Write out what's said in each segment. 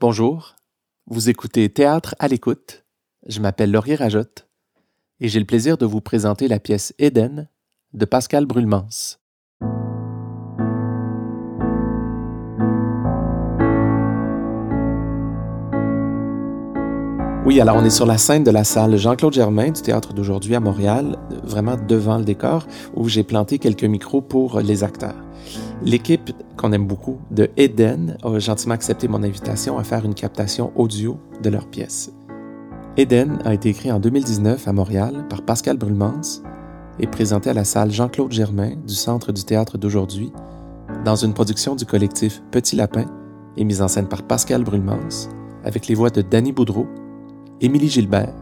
Bonjour, vous écoutez Théâtre à l'écoute. Je m'appelle Laurier Rajotte et j'ai le plaisir de vous présenter la pièce Éden de Pascal Brulmans. Oui, alors on est sur la scène de la salle Jean-Claude Germain du théâtre d'aujourd'hui à Montréal, vraiment devant le décor, où j'ai planté quelques micros pour les acteurs. L'équipe qu'on aime beaucoup de Eden a gentiment accepté mon invitation à faire une captation audio de leur pièce. Eden a été écrit en 2019 à Montréal par Pascal Brulmans et présenté à la salle Jean-Claude Germain du Centre du théâtre d'aujourd'hui dans une production du collectif Petit Lapin et mise en scène par Pascal Brulmans avec les voix de Danny Boudreau, Émilie Gilbert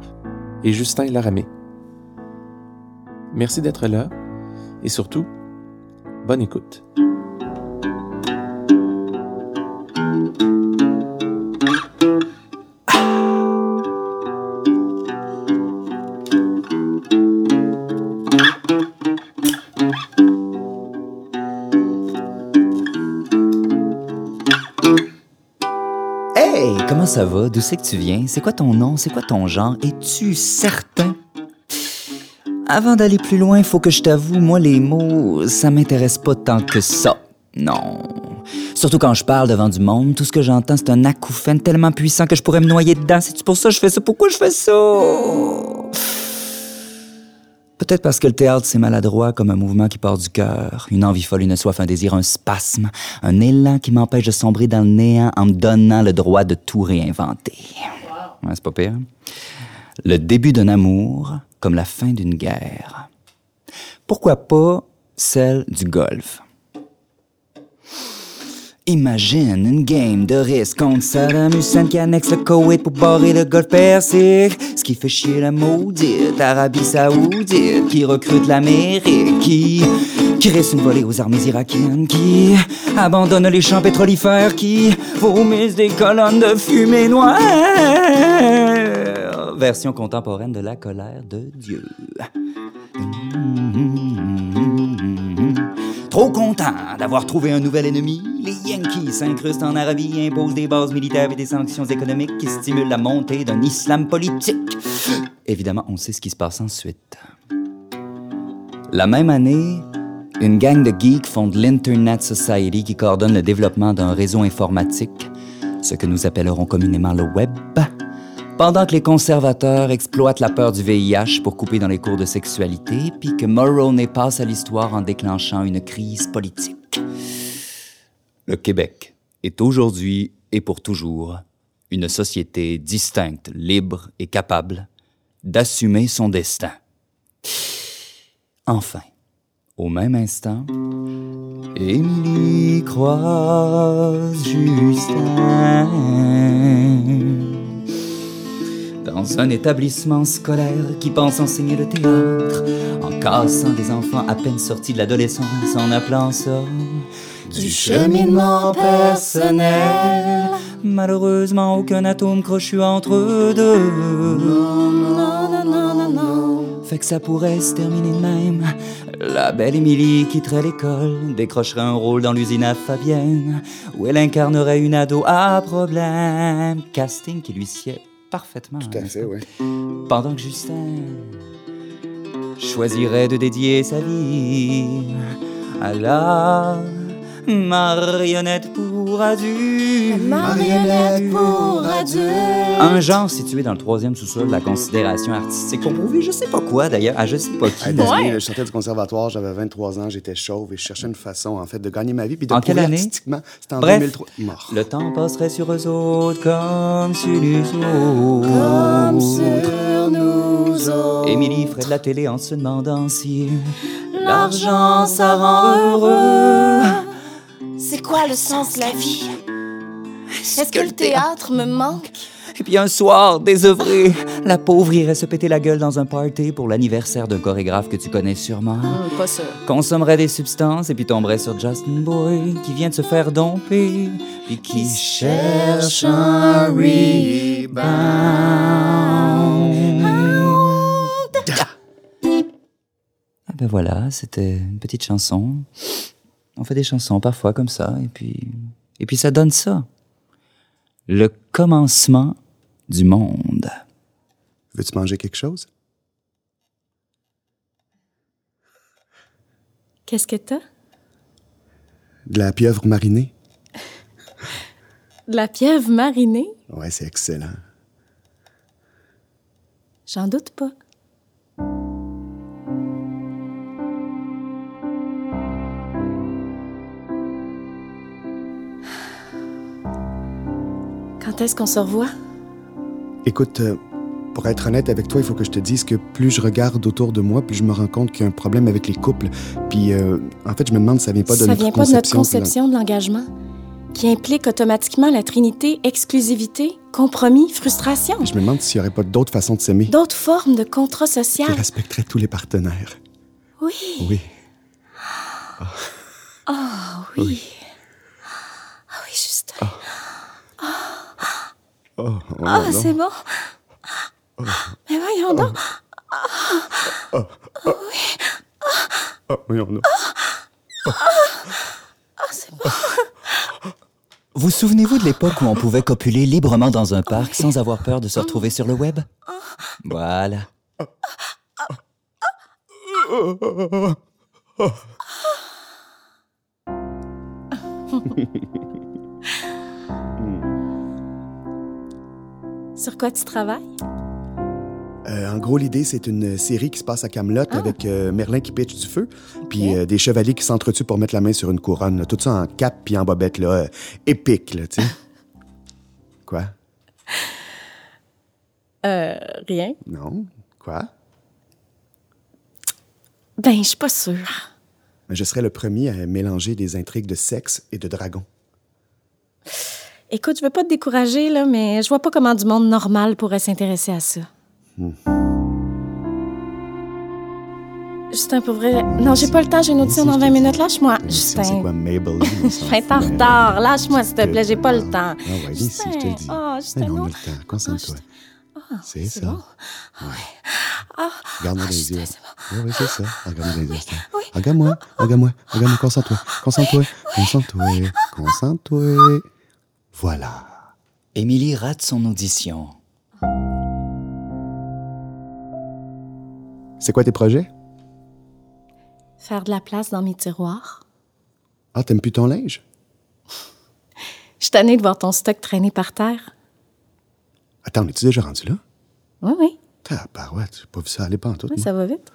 et Justin Laramé. Merci d'être là et surtout, bonne écoute. Ça va? D'où c'est que tu viens? C'est quoi ton nom? C'est quoi ton genre? Es-tu certain? Avant d'aller plus loin, faut que je t'avoue, moi, les mots, ça m'intéresse pas tant que ça. Non. Surtout quand je parle devant du monde, tout ce que j'entends, c'est un acouphène tellement puissant que je pourrais me noyer dedans. C'est pour ça que je fais ça? Pourquoi je fais ça? Peut-être parce que le théâtre, c'est maladroit comme un mouvement qui part du cœur, une envie folle, une soif, un désir, un spasme, un élan qui m'empêche de sombrer dans le néant en me donnant le droit de tout réinventer. Ouais, c'est pas pire. Le début d'un amour comme la fin d'une guerre. Pourquoi pas celle du golf? Imagine une game de risque contre Saddam Hussein qui annexe le Koweït pour barrer le golfe Persique. Ce qui fait chier la maudite Arabie Saoudite qui recrute l'Amérique, qui crée une volée aux armées irakiennes, qui abandonne les champs pétrolifères, qui vomisse des colonnes de fumée noire. Version contemporaine de la colère de Dieu. Trop content d'avoir trouvé un nouvel ennemi, les Yankees s'incrustent en Arabie imposent des bases militaires et des sanctions économiques qui stimulent la montée d'un islam politique. Évidemment, on sait ce qui se passe ensuite. La même année, une gang de geeks fonde l'Internet Society qui coordonne le développement d'un réseau informatique, ce que nous appellerons communément le web, pendant que les conservateurs exploitent la peur du VIH pour couper dans les cours de sexualité, puis que Mulroney passe à l'histoire en déclenchant une crise politique. Le Québec est aujourd'hui et pour toujours une société distincte, libre et capable d'assumer son destin. Enfin, au même instant, Émilie croise Justin dans un établissement scolaire qui pense enseigner le théâtre, en cassant des enfants à peine sortis de l'adolescence, en appelant ça du cheminement personnel. Malheureusement, aucun atome crochu entre eux deux. Fait que ça pourrait se terminer de même. La belle Émilie quitterait l'école, décrocherait un rôle dans l'usine à Fabienne, où elle incarnerait une ado à problème. Casting qui lui sied parfaitement. Tout à fait, oui. Pendant que Justin choisirait de dédier sa vie à la marionnette pour Marionnette pour adultes. Un genre situé dans le troisième sous-sol de la considération artistique pour prouver je sais pas quoi d'ailleurs, à je sais pas qui. Hey, désolé, Ouais. je sortais du conservatoire, j'avais 23 ans, j'étais chauve et je cherchais une façon, en fait, de gagner ma vie. Puis de En quelle prouver année? artistiquement. C'était en Bref, 2003. Mort. Le temps passerait sur eux autres comme sur les autres. Comme sur nous autres. Émilie ferait de la télé en se demandant si l'argent ça rend heureux. C'est quoi le sens de la vie? Est-ce que le théâtre me manque? Et puis un soir, désœuvré, la pauvre irait se péter la gueule dans un party pour l'anniversaire d'un chorégraphe que tu connais sûrement. Hum, pas sûr. Consommerait des substances et puis tomberait sur Justin Boy qui vient de se faire domper puis qui cherche un rebound. Ah ben voilà, c'était une petite chanson. On fait des chansons parfois comme ça et puis et puis ça donne ça. Le commencement du monde. Veux-tu manger quelque chose? Qu'est-ce que t'as? De la pieuvre marinée? De la pieuvre marinée? Ouais, c'est excellent. J'en doute pas. Quand est-ce qu'on se revoit? Écoute, euh, pour être honnête avec toi, il faut que je te dise que plus je regarde autour de moi, plus je me rends compte qu'il y a un problème avec les couples. Puis, euh, en fait, je me demande si ça vient pas de Ça notre vient pas de notre conception. de l'engagement, qui implique automatiquement la trinité exclusivité, compromis, frustration. Je me demande s'il y aurait pas d'autres façons de s'aimer D'autres formes de contrat qui social. respecteraient tous les partenaires. Oui. Oui. Ah oui, Justin. Oh, oh, Ah, non. c'est bon. Mais voyons donc. Oh, voyons, non. Vous souvenez-vous de l'époque où on pouvait copuler librement dans un parc sans avoir peur de se retrouver sur le web? Voilà. Sur quoi tu travailles? Euh, en gros, l'idée, c'est une série qui se passe à Camelot avec euh, Merlin qui pitch du feu, puis euh, des chevaliers qui s'entretuent pour mettre la main sur une couronne. là. Tout ça en cap puis en bobette, là. épique, là, tu sais. Quoi? Euh, rien. Non? Quoi? Ben, je suis pas sûre. Mais je serais le premier à mélanger des intrigues de sexe et de dragon. Écoute, je veux pas te décourager, là, mais je vois pas comment du monde normal pourrait s'intéresser à ça. Justin, pour vrai... Non, j'ai pas le temps, j'ai une audition dans 20 minutes. Lâche-moi, C'est c'est quoi, Justin. Maybelline? Je être en retard. Lâche-moi, s'il te plaît, j'ai pas le temps. Ah ouais, viens ici, je te le dis. Oh, Justin, non, on a le temps. Concentre-toi. c'est c'est ça. Regarde-moi Ah, les Justin, yeux. Oui, oui, c'est ça. Regarde-moi les yeux. Justin. Regarde-moi, regarde-moi, regarde-moi, concentre-toi, concentre-toi, concentre-toi, concentre-toi. Voilà. Émilie rate son audition. C'est quoi tes projets? Faire de la place dans mes tiroirs. Ah, t'aimes plus ton linge? Je suis tannée de voir ton stock traîner par terre. Attends, es-tu déjà rendu là? Oui, oui, Tabarouette, j'ai pas vu ça aller pas en tout. oui, ça va vite.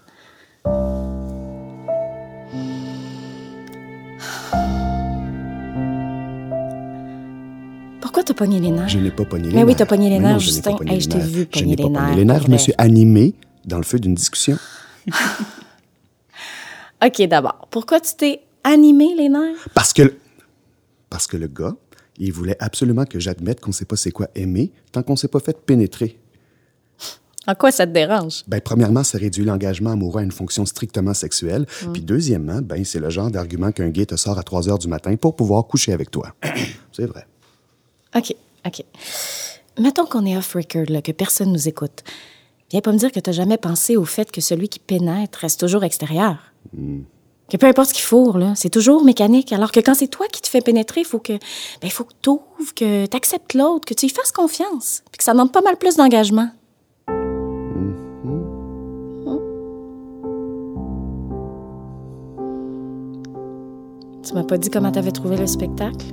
Pourquoi t'as pogné les nerfs? Je n'ai pas pogné les Mais nerfs. oui, t'as pogné les Mais non, nerfs, je Justin. pogné Hey, les je t'ai nerfs. vu Je pogner n'ai les pas pogné nerfs, les nerfs. Je me suis animé dans le feu d'une discussion. OK, d'abord, pourquoi tu t'es animé les nerfs? Parce que... le- Parce que le gars, il voulait absolument que j'admette qu'on sait pas c'est quoi aimer tant qu'on s'est pas fait pénétrer. En quoi ça te dérange? Ben, premièrement, ça réduit l'engagement amoureux à une fonction strictement sexuelle. Mm. Puis deuxièmement, ben, c'est le genre d'argument qu'un gay te sort à 3 heures du matin pour pouvoir coucher avec toi. c'est vrai. OK, OK. Mettons qu'on est off-record, que personne nous écoute. Viens pas me dire que t'as jamais pensé au fait que celui qui pénètre reste toujours extérieur. Que peu importe ce qu'il fourre, là, c'est toujours mécanique. Alors que quand c'est toi qui te fais pénétrer, il faut que, ben, faut que t'ouvres, que t'acceptes l'autre, que tu lui fasses confiance. Puis que ça demande pas mal plus d'engagement. Tu m'as pas dit comment t'avais trouvé le spectacle?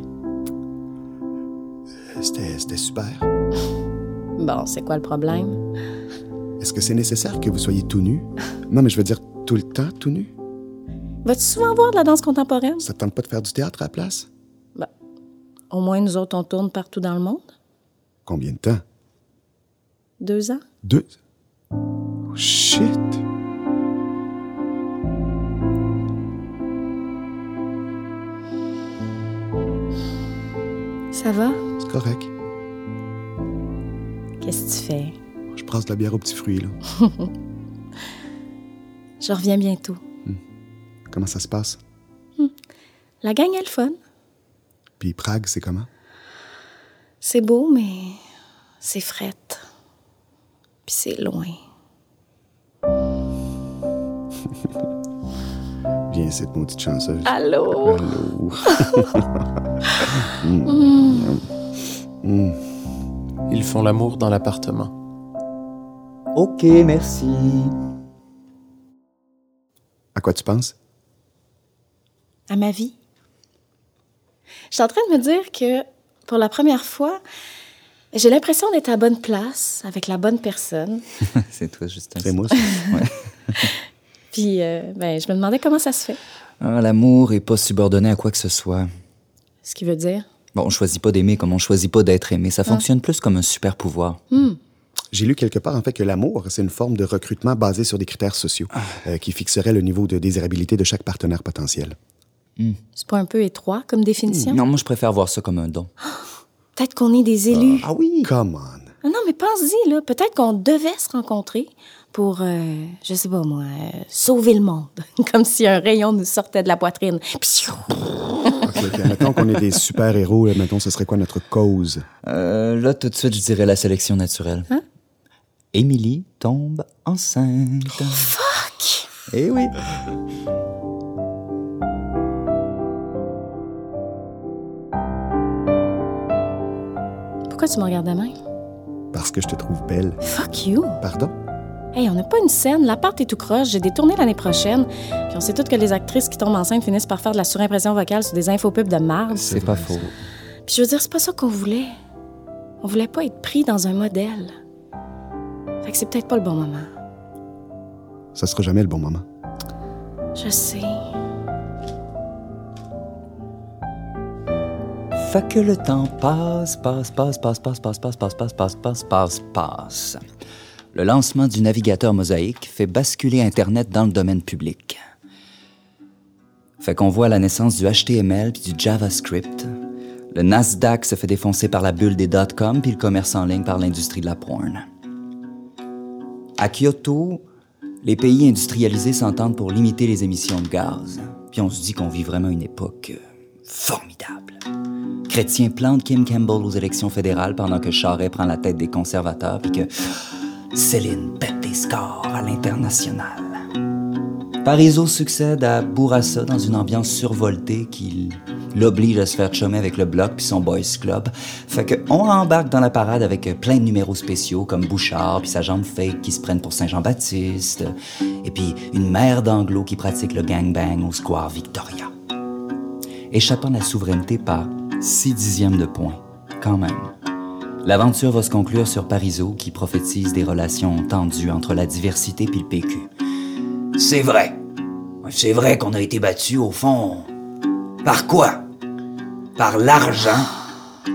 C'était super. Bon, c'est quoi le problème? Est-ce que c'est nécessaire que vous soyez tout nu? Non, mais je veux dire tout le temps tout nu? Vas-tu souvent voir de la danse contemporaine? Ça te tente pas de faire du théâtre à la place? Au moins, nous autres, on tourne partout dans le monde. Combien de temps? Deux ans? Deux? Oh, shit! Ça va? C'est correct. Qu'est-ce que tu fais? Je brasse de la bière aux petits fruits, là. Je reviens bientôt. Comment ça se passe? La gang est le fun. Puis Prague, c'est comment? C'est beau, mais c'est frette. Puis c'est loin. Viens, cette maudite chanceuse. Allô? Allô? Mm. Mm. Ils font l'amour dans l'appartement. OK, merci. À quoi tu penses? À ma vie. Je suis en train de me dire que pour la première fois, j'ai l'impression d'être à la bonne place, avec la bonne personne. c'est toi, Justin. C'est moi, ça. Puis, euh, ben, je me demandais comment ça se fait. Ah, L'amour est pas subordonné à quoi que ce soit. Ce qui veut dire? Bon, on choisit pas d'aimer comme on choisit pas d'être aimé. Ça fonctionne plus comme un super pouvoir. J'ai lu quelque part, en fait, que l'amour, c'est une forme de recrutement basée sur des critères sociaux euh, qui fixerait le niveau de désirabilité de chaque partenaire potentiel. C'est pas un peu étroit comme définition? Non, moi, je préfère voir ça comme un don. Peut-être qu'on est des élus. Ah oui? Come on. Ah non, mais pense-y, là. Peut-être qu'on devait se rencontrer pour, euh, je sais pas moi, euh, sauver le monde. Comme si un rayon nous sortait de la poitrine. OK, OK. Mettons qu'on est des super-héros, là, mettons, ce serait quoi notre cause? Euh, là, tout de suite, je dirais la sélection naturelle. Hein? Émilie tombe enceinte. Fuck! Eh oui. Pourquoi tu me regardes de même? Parce que je te trouve belle. Fuck you! Pardon? Hey, on n'a pas une scène. L'appart est tout croche. J'ai des tournées l'année prochaine. Puis on sait toutes que les actrices qui tombent enceintes finissent par faire de la surimpression vocale sur des infopubs de marde. C'est pas faux. Puis je veux dire, c'est pas ça qu'on voulait. On voulait pas être pris dans un modèle. Fait que c'est peut-être pas le bon moment. Ça sera jamais le bon moment. Je sais. Fait que le temps passe, passe, passe, passe, passe, passe, passe, passe, passe, passe, passe, passe, passe. Le lancement du navigateur mosaïque fait basculer Internet dans le domaine public. Fait qu'on voit la naissance du HTML puis du JavaScript. Le Nasdaq se fait défoncer par la bulle des dot-com puis le commerce en ligne par l'industrie de la porn. À Kyoto, les pays industrialisés s'entendent pour limiter les émissions de gaz. Puis on se dit qu'on vit vraiment une époque euh, formidable. Chrétien plante Kim Campbell aux élections fédérales pendant que Charest prend la tête des conservateurs puis que Céline pète des scores à l'international. Parizeau succède à Bourassa dans une ambiance survoltée qui l'oblige à se faire chummer avec le bloc puis son boys club. Fait que on embarque dans la parade avec plein de numéros spéciaux comme Bouchard puis sa jambe fake qui se prennent pour Saint-Jean-Baptiste et puis une mère d'anglo qui pratique le gangbang au square Victoria. Échappant la souveraineté par six dixièmes de point, quand même. L'aventure va se conclure sur Parizeau qui prophétise des relations tendues entre la diversité puis le PQ. C'est vrai. C'est vrai qu'on a été battu au fond. Par quoi? Par l'argent.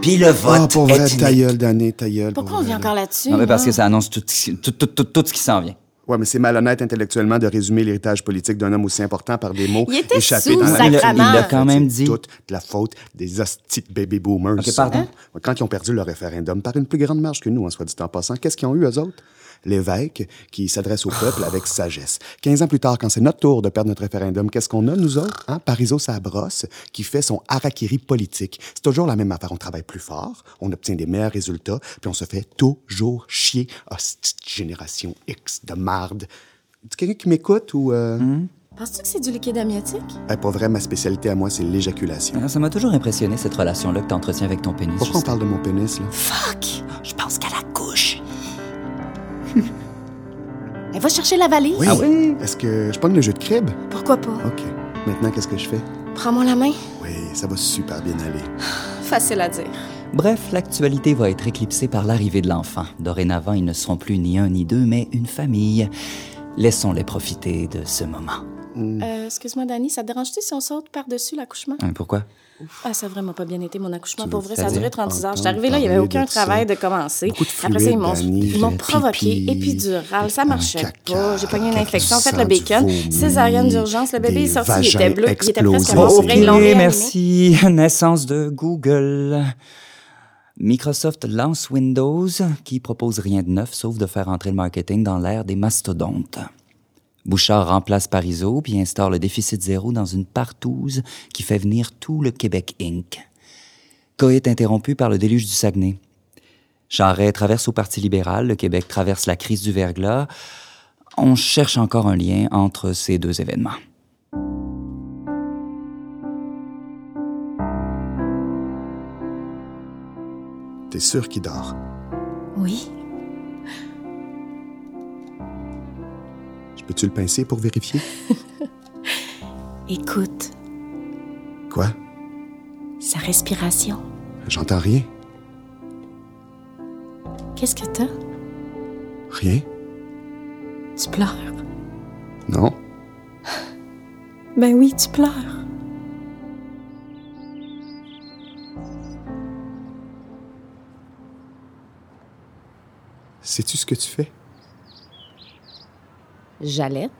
Puis le vote pour vrai, ethnique. ta gueule d'année, ta gueule. Pourquoi pour on vient encore là-dessus? Non, mais parce que ça annonce tout, tout, tout, tout, tout ce qui s'en vient. Ouais, mais c'est malhonnête intellectuellement de résumer l'héritage politique d'un homme aussi important par des mots Il était échappés sous, dans la... Il l'a- quand même dit. toute de la faute des hosties baby boomers. Ok, pardon? Ouais, Quand ils ont perdu le référendum par une plus grande marge que nous, en soit dit en passant, qu'est-ce qu'ils ont eu, eux autres? L'évêque qui s'adresse au peuple avec sagesse. 15 ans plus tard, quand c'est notre tour de perdre notre référendum, qu'est-ce qu'on a, nous autres? Hein? Parizeau Sabrosse, qui fait son harakiri politique. C'est toujours la même affaire. On travaille plus fort, on obtient des meilleurs résultats, puis on se fait toujours chier. De génération X de marde. Tu quelqu'un qui m'écoute ou... Euh... Penses-tu que c'est du liquide amniotique? Eh, pas vrai, ma spécialité à moi, c'est l'éjaculation. Ah, Ça m'a toujours impressionné cette relation-là que t'entretiens avec ton pénis. Pourquoi on parle de mon pénis, là? Fuck! Je pense qu'à la couche. Elle va chercher la valise? Oui. Est-ce que je pogne le jeu de crib? Pourquoi pas? OK. Maintenant, qu'est-ce que je fais? Prends-moi la main. Oui, ça va super bien aller. Facile à dire. Bref, l'actualité va être éclipsée par l'arrivée de l'enfant. Dorénavant, ils ne seront plus ni un ni deux, mais une famille. Laissons-les profiter de ce moment. Euh, excuse-moi, Dani, ça te dérange-tu si on saute par-dessus l'accouchement? Hein, pourquoi? Ah, ça a vraiment pas bien été, mon accouchement. Tu Pour vrai, ça a duré 36 heures. Je suis arrivée là, il n'y avait aucun de ça? travail de commencer. De Après ça, ils m'ont, ils provoqué. Épidurale, ça marchait caca, pas. J'ai pogné une infection, fait le bacon. Césarienne d'urgence, le bébé des est sorti, il était bleu, il était presque mort. Vrai, ils l'ont merci. Naissance de Google. Microsoft lance Windows, qui propose rien de neuf sauf de faire entrer le marketing dans l'ère des mastodontes. Bouchard remplace Parizeau puis instaure le déficit zéro dans une partouze qui fait venir tout le Québec Inc. Coït interrompu par le déluge du Saguenay. Charest traverse au Parti libéral, le Québec traverse la crise du verglas. On cherche encore un lien entre ces deux événements. T'es sûr qu'il dort? Oui. Je peux-tu le pincer pour vérifier? Écoute, Quoi? sa respiration. J'entends rien. Qu'est-ce que t'as? Rien? Tu pleures? Non? Ben oui, tu pleures. Sais-tu ce que tu fais? Jalette?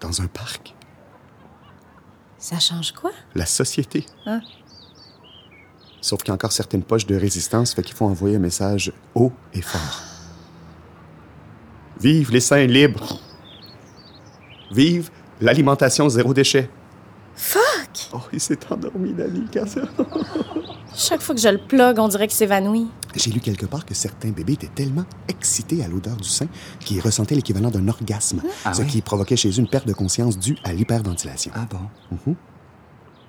Dans un parc? Ça change quoi? La société. Ah. Sauf qu'il y a encore certaines poches de résistance, fait qu'il faut envoyer un message haut et fort. Vive les seins libres! Vive l'alimentation zéro déchet! Fuck! Oh, il s'est endormi, Dani. Chaque fois que je le plug, on dirait qu'il s'évanouit. J'ai lu quelque part que certains bébés étaient tellement excités à l'odeur du sein qu'ils ressentaient l'équivalent d'un orgasme, Ah ce oui? qui provoquait chez eux une perte de conscience due à l'hyperventilation. Ah bon?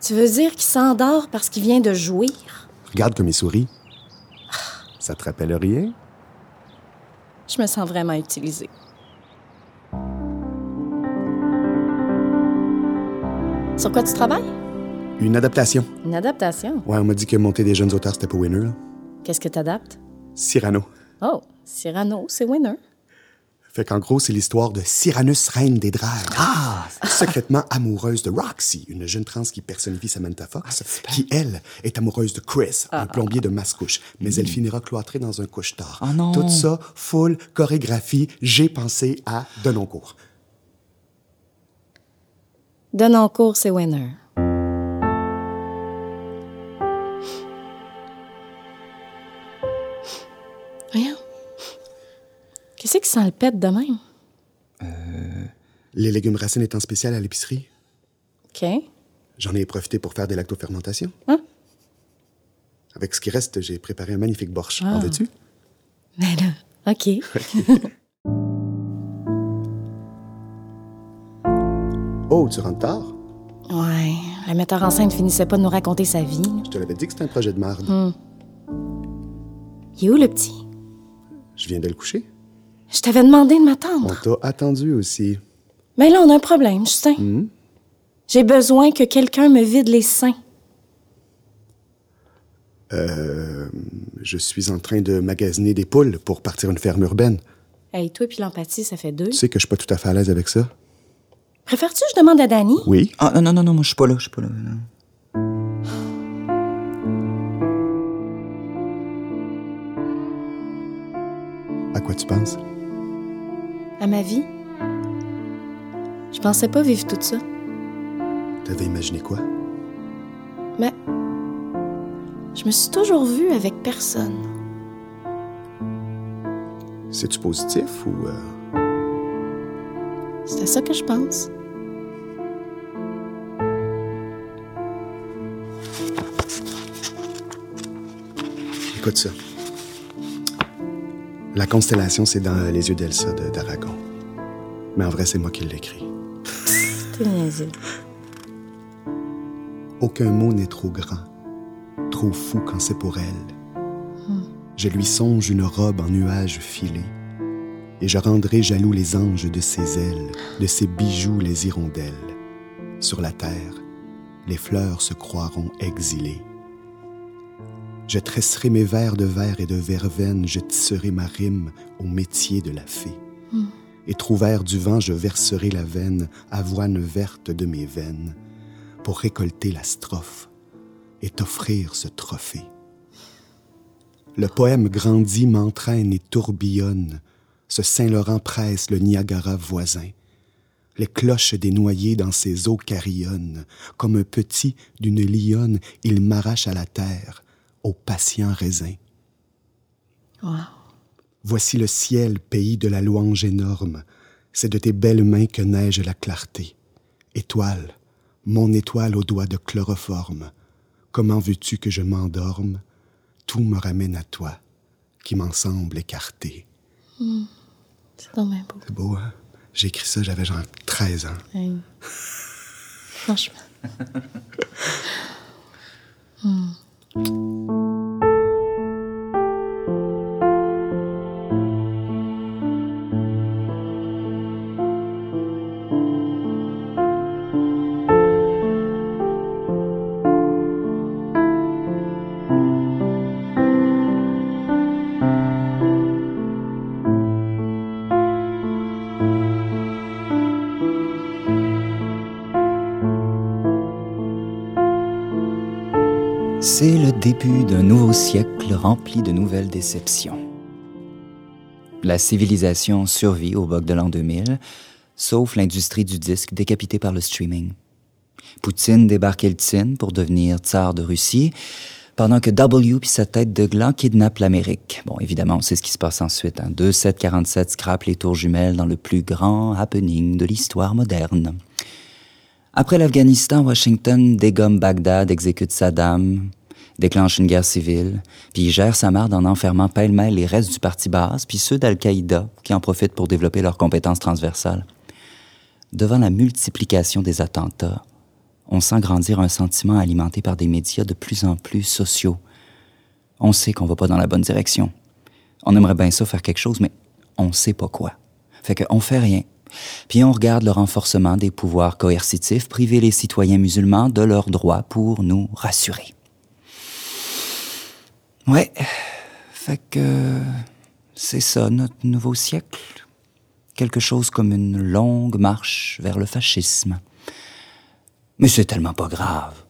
Tu veux dire qu'il s'endort parce qu'il vient de jouir? Regarde comme il sourit. Ça te rappelle rien? Je me sens vraiment utilisée. Sur quoi tu travailles? Une adaptation. Une adaptation? Ouais, on m'a dit que monter des jeunes auteurs, c'était pas winner. Qu'est-ce que t'adaptes? Cyrano. Oh, Cyrano, c'est winner. Fait qu'en gros, c'est l'histoire de Cyrannus, reine des dragues. Ah! Secrètement amoureuse de Roxy, une jeune trans qui personnifie Samantha Fox, qui, elle, est amoureuse de Chris, un plombier de Mascouche. Mais elle finira cloîtrée dans un couche-tard. Oh non! Tout ça, full chorégraphie, j'ai pensé à Denoncourt. Denoncourt, c'est winner. Qu'est-ce qui sent le pète de même? Les légumes racines étant spéciales à l'épicerie, OK. j'en ai profité pour faire des lactofermentations. Hein? Avec ce qui reste, j'ai préparé un magnifique borsch. Ah. En veux-tu? Mais là, OK. Oh, tu rentres tard? Ouais, le metteur en scène finissait pas de nous raconter sa vie. Je te l'avais dit que c'était un projet de merde. Hmm. Il est où le petit? Je viens de le coucher. Je t'avais demandé de On m'attendre. t'a attendu aussi. Mais là, on a un problème, Justin. Hmm? J'ai besoin que quelqu'un me vide les seins. Euh, je suis en train de magasiner des poules pour partir une ferme urbaine. Hey, toi puis l'empathie, ça fait deux. Tu sais que je suis pas tout à fait à l'aise avec ça. Préfères-tu que je demande à Danny? Oui. Ah, non, non, non, non, moi, je suis pas là, je suis pas là. non. À quoi tu penses? À ma vie? Je pensais pas vivre tout ça. T'avais imaginé quoi? Mais je me suis toujours vue avec personne. C'est-tu positif ou... euh, C'est à ça que je pense. Écoute ça. La constellation, c'est dans Les yeux d'Elsa de- d'Aragon. Mais en vrai, c'est moi qui. T'es niaisé. Aucun mot n'est trop grand, trop fou quand c'est pour elle. Je lui songe une robe en nuages filés, et je rendrai jaloux les anges de ses ailes, de ses bijoux les hirondelles. Sur la terre, les fleurs se croiront exilées. Je tresserai mes vers de verre et de verveine, je tisserai ma rime au métier de la fée. Et trouvère du vent, je verserai la veine, avoine verte de mes veines pour récolter la strophe et t'offrir ce trophée. Le poème grandit, m'entraîne et tourbillonne. Ce Saint-Laurent presse le Niagara voisin. Les cloches des noyers dans ses eaux carillonnent. Comme un petit d'une lionne, il m'arrache à la terre, au patient raisin. Wow. Voici le ciel, pays de la louange énorme. C'est de tes belles mains que neige la clarté. Étoile, mon étoile aux doigts de chloroforme. Comment veux-tu que je m'endorme? Tout me ramène à toi, qui m'en semble écarté. C'est donc bien beau. C'est beau, hein? J'ai écrit ça, j'avais genre 13 ans. Hey. Franchement. C'est you d'un nouveau siècle rempli de nouvelles déceptions. La civilisation survit au bug de l'an 2000, sauf l'industrie du disque décapitée par le streaming. Poutine débarque Eltsine pour devenir tsar de Russie, pendant que W puis sa tête de gland kidnappe l'Amérique. Bon, évidemment, on sait ce qui se passe ensuite. Hein. 2747 scrape les tours jumelles dans le plus grand happening de l'histoire moderne. Après l'Afghanistan, Washington dégomme Bagdad, exécute Saddam, déclenche une guerre civile, puis gère sa marde en enfermant pêle-mêle les restes du parti basse, puis ceux d'Al-Qaïda, qui en profitent pour développer leurs compétences transversales. Devant la multiplication des attentats, on sent grandir un sentiment alimenté par des médias de plus en plus sociaux. On sait qu'on va pas dans la bonne direction. On aimerait bien ça faire quelque chose, mais on sait pas quoi. Fait qu'on fait rien. Puis on regarde le renforcement des pouvoirs coercitifs, priver les citoyens musulmans de leurs droits pour nous rassurer. Ouais, fait que c'est ça notre nouveau siècle. Quelque chose comme une longue marche vers le fascisme. Mais c'est tellement pas grave.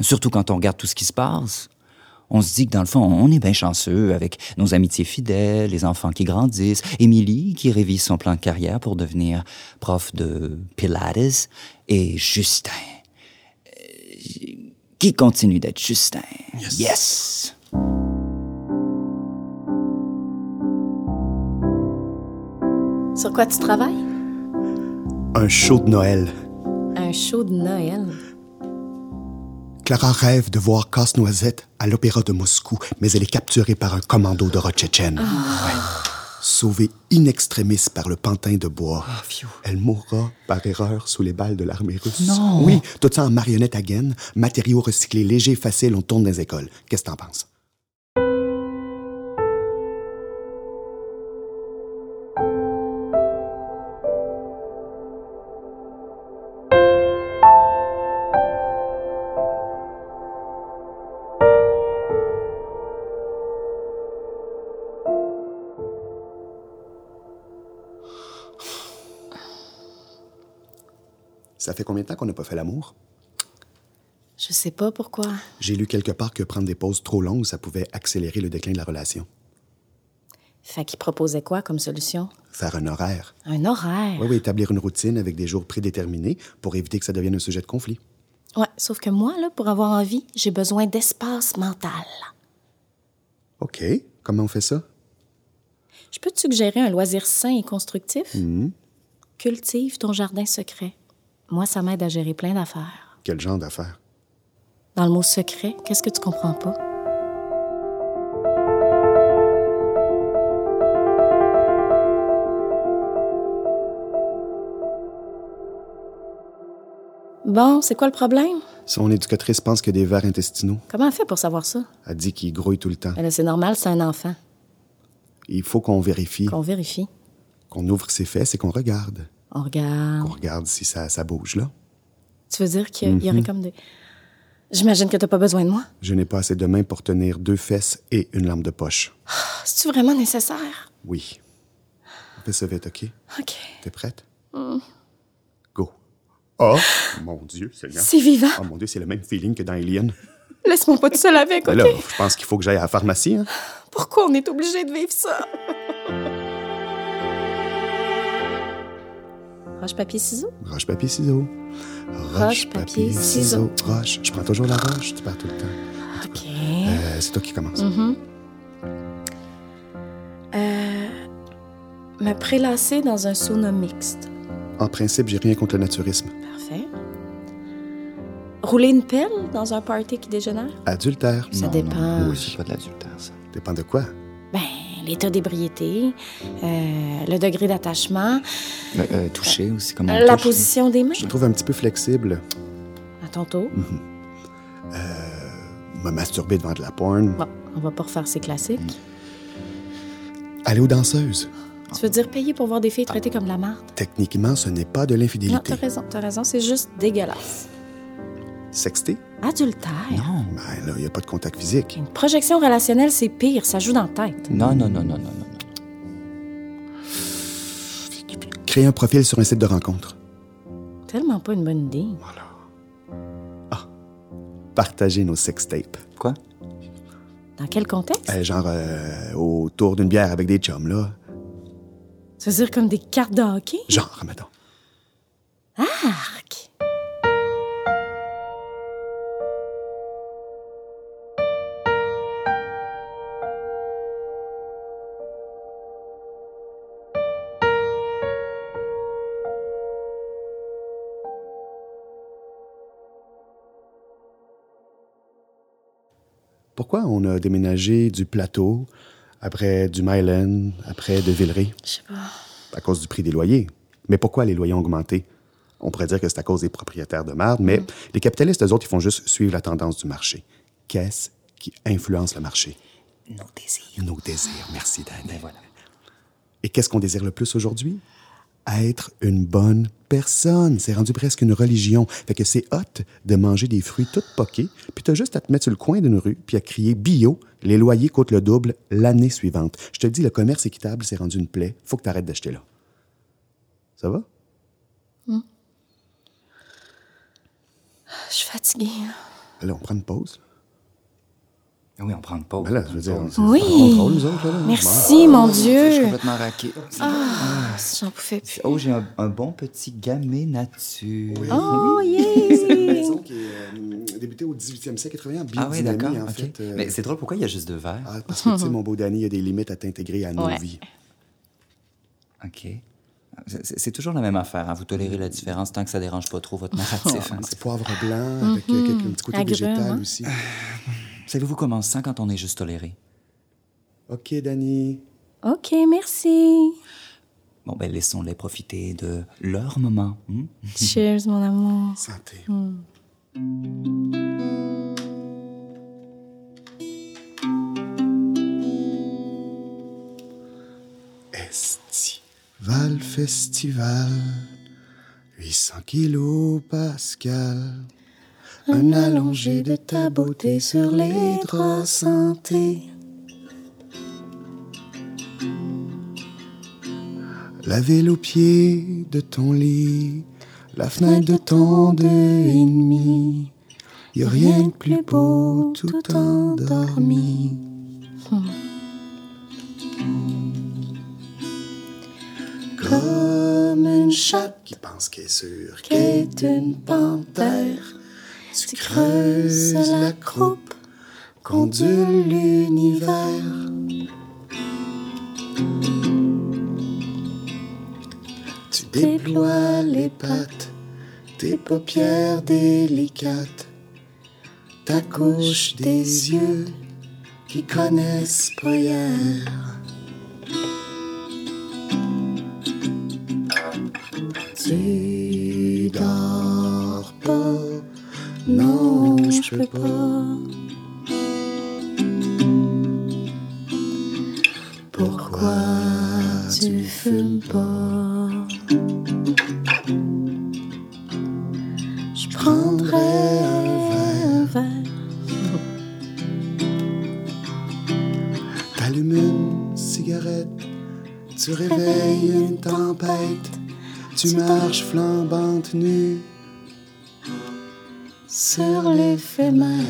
Surtout quand on regarde tout ce qui se passe. On se dit que dans le fond, on est bien chanceux avec nos amitiés fidèles, les enfants qui grandissent, Émilie qui révise son plan de carrière pour devenir prof de Pilates et Justin euh, qui continue d'être Justin. Yes. yes. Sur quoi tu travailles? Un show de Noël. Un show de Noël. Clara rêve de voir Casse-Noisette à l'Opéra de Moscou, mais elle est capturée par un commando de Rotchétchène. Ouais. Sauvée in extremis par le pantin de bois. elle mourra par erreur sous les balles de l'armée russe. Non. Oui, tout ça en marionnette à gaine, matériaux recyclés légers, faciles, on tourne dans les écoles. Qu'est-ce que t'en penses? Ça fait combien de temps qu'on n'a pas fait l'amour? Je sais pas pourquoi. J'ai lu quelque part que prendre des pauses trop longues, ça pouvait accélérer le déclin de la relation. Fait qu'il proposait quoi comme solution? Faire un horaire. Un horaire? Oui, oui, établir une routine avec des jours prédéterminés pour éviter que ça devienne un sujet de conflit. Ouais, sauf que moi, là, pour avoir envie, j'ai besoin d'espace mental. OK. Comment on fait ça? Je peux te suggérer un loisir sain et constructif? Cultive ton jardin secret. Moi, ça m'aide à gérer plein d'affaires. Quel genre d'affaires? Dans le mot secret, qu'est-ce que tu comprends pas? Bon, c'est quoi le problème? Son éducatrice pense qu'il y a des vers intestinaux. Comment elle fait pour savoir ça? Elle dit qu'il grouille tout le temps. Ben c'est normal, c'est un enfant. Il faut qu'on vérifie, Qu'on vérifie. qu'on ouvre ses fesses et qu'on regarde. On regarde. Qu'on regarde si ça, ça bouge, là. Tu veux dire qu'il y aurait comme des. J'imagine que t'as pas besoin de moi. Je n'ai pas assez de mains pour tenir deux fesses et une lampe de poche. C'est-tu vraiment nécessaire? Oui. Fais ça vite, OK? OK. T'es prête? Go. Oh, mon Dieu, Seigneur. C'est vivant. Oh mon Dieu, c'est le même feeling que dans Alien. Laisse-moi pas tout seul avec, OK? Là, je pense qu'il faut que j'aille à la pharmacie. Hein? Pourquoi on est obligé de vivre ça? Roche, papier, ciseaux? Roche, papier, ciseaux. Roche, papier, ciseaux. Roche. Je prends toujours la roche, tu perds tout le temps. OK. Euh, c'est toi qui commence. Euh, me prélasser dans un sauna mixte. En principe, j'ai rien contre le naturisme. Parfait. Rouler une pelle dans un party qui dégénère? Adultère? Ça Non, dépend. non, oui, c'est pas de l'adultère, ça. Dépend de quoi? L'état d'ébriété, euh, le degré d'attachement, Euh, euh, toucher aussi, comme on la touche. position des mains. Je le trouve un petit peu flexible. À ton tour. Me masturber devant de la porn. Bon, on va pas refaire ces classiques. Aller aux danseuses. Tu veux dire payer pour voir des filles traitées comme de la marde? Techniquement, ce n'est pas de Non, l'infidélité. t'as raison, t'as raison, c'est juste dégueulasse. Sexter? Adultère? Non. Ben là, il n'y a pas de contact physique. Une projection relationnelle, c'est pire, ça joue dans la tête. Non, non, non, non, non, non. Créer un profil sur un site de rencontre. Tellement pas une bonne idée. partager nos sextapes. Quoi? Dans quel contexte? Euh, genre euh, autour d'une bière avec des chums, là. Ça veut dire comme des cartes de hockey? Genre, mettons. Arc! Pourquoi on a déménagé du plateau, après du Myland, après de Villeray? Je sais pas. À cause du prix des loyers. Mais pourquoi les loyers ont augmenté? On pourrait dire que c'est à cause des propriétaires de marde, mais les capitalistes, eux autres, ils font juste suivre la tendance du marché. Qu'est-ce qui influence le marché? Nos désirs. Nos désirs. Merci, Dan. Ben voilà. Et qu'est-ce qu'on désire le plus aujourd'hui? Être une bonne personne. C'est rendu presque une religion. Fait que c'est hot de manger des fruits tout poqués, puis t'as juste à te mettre sur le coin d'une rue, puis à crier bio, les loyers coûtent le double l'année suivante. Je te dis, le commerce équitable, c'est rendu une plaie. Faut que t'arrêtes d'acheter là. Ça va? Je suis fatiguée. Là, on prend une pause. Oui, on prend une pause. Ben là, je veux dire, on, Oui. on contrôle, nous autres, là. Merci, mon Je suis Dieu. complètement raqué. Ah, J'en pouvais plus. Oh, j'ai un, un bon petit gamay nature. Oh, C'est une yeah! maison qui est euh, débutée au 18e siècle, 80 en Ah oui, biodynamie, d'accord. en ok. fait. euh, Mais c'est drôle, pourquoi il y a juste deux verres? ah, parce que, tu sais, mon beau Danny, il y a des limites à t'intégrer à nos Ouais. vies. OK. C'est toujours la même affaire. hein. Vous tolérez la différence tant que ça dérange pas trop votre narratif. hein. C'est poivre blanc, avec euh, quelques- un petit côté Agrumes, végétal hein? aussi. Savez-vous comment sent quand on est juste toléré? OK, Danny. OK, merci. Bon, ben laissons-les profiter de leur moment. hmm? Cheers, mon amour. Santé. Estival, festival, 800 kilos Pascal. Un allongé de ta beauté sur les draps santé. La ville au pied de ton lit, la fenêtre de ton deux et demi. Y a rien de plus beau tout endormi. Comme une chatte qui pense qu'elle est sûre qu'elle est une panthère. Tu creuses la croupe, condule l'univers. Tu déploies les pattes, tes paupières délicates, ta couche des yeux qui connaissent. Tu dors non, je peux pas. Pourquoi tu fumes pas? Je prendrais un verre. T'allumes une cigarette, tu réveilles une tempête, tu marches flambante nue sur l'éphémère.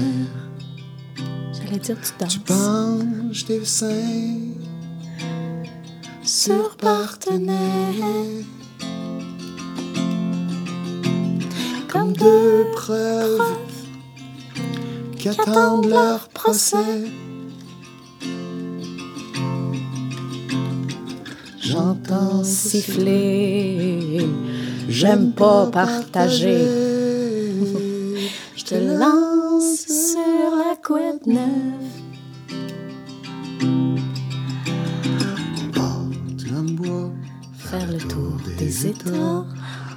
J'allais dire, tu danses. Tu penches tes seins sur partenaire. Comme deux preuves qui attendent leur procès. J'entends Siffler. J'aime pas partager. Je te lance sur la couette neuve. Bois, Faire le tour des états.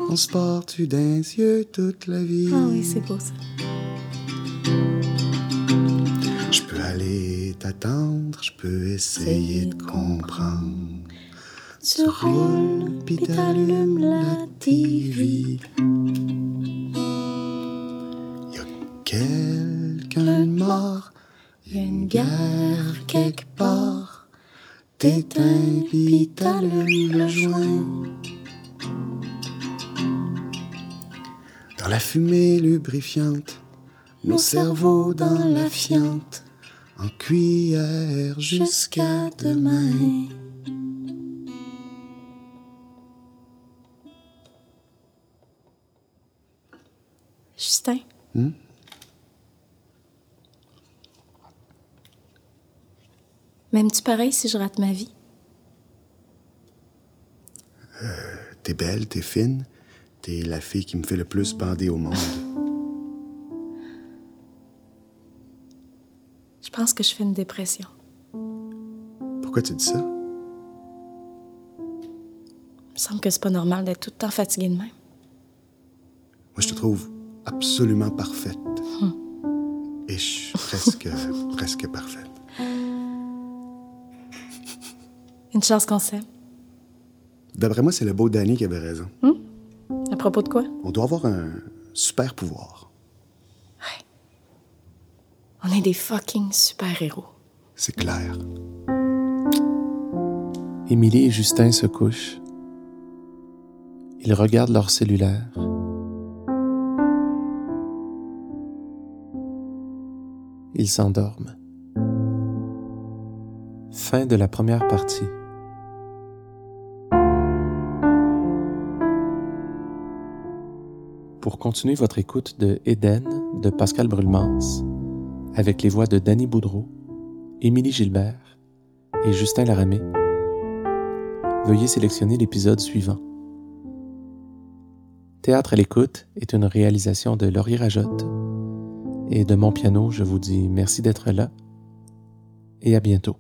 on se porte d'un yeux toute la vie. Ah oui, c'est beau ça. Je peux aller t'attendre, je peux essayer de comprendre. Tu roules, puis t'allumes la TV. Quelqu'un de mort, Y a une guerre quelque part. t'éteins t'allumes le joint. Dans la fumée lubrifiante, nos cerveaux dans la fiente, en cuillère jusqu'à demain. Justin? M'aimes-tu pareil si je rate ma vie? T'es belle, t'es fine, t'es la fille qui me fait le plus bander au monde. Je pense que je fais une dépression. Pourquoi tu dis ça? Il me semble que c'est pas normal d'être tout le temps fatiguée de même. Moi, je te trouve absolument parfaite. Et je suis presque, presque parfaite. Une chance qu'on s'aime. D'après moi, c'est le beau Danny qui avait raison. À propos de quoi? On doit avoir un super pouvoir. On est des fucking super-héros. C'est clair. Émilie et Justin se couchent. Ils regardent leur cellulaire. Ils s'endorment. Fin de la première partie. Pour continuer votre écoute de Éden de Pascal Brulmans, avec les voix de Danny Boudreau, Émilie Gilbert et Justin Laramé, veuillez sélectionner l'épisode suivant. Théâtre à l'écoute est une réalisation de Laurier Rajotte. Et de mon piano, je vous dis merci d'être là et à bientôt.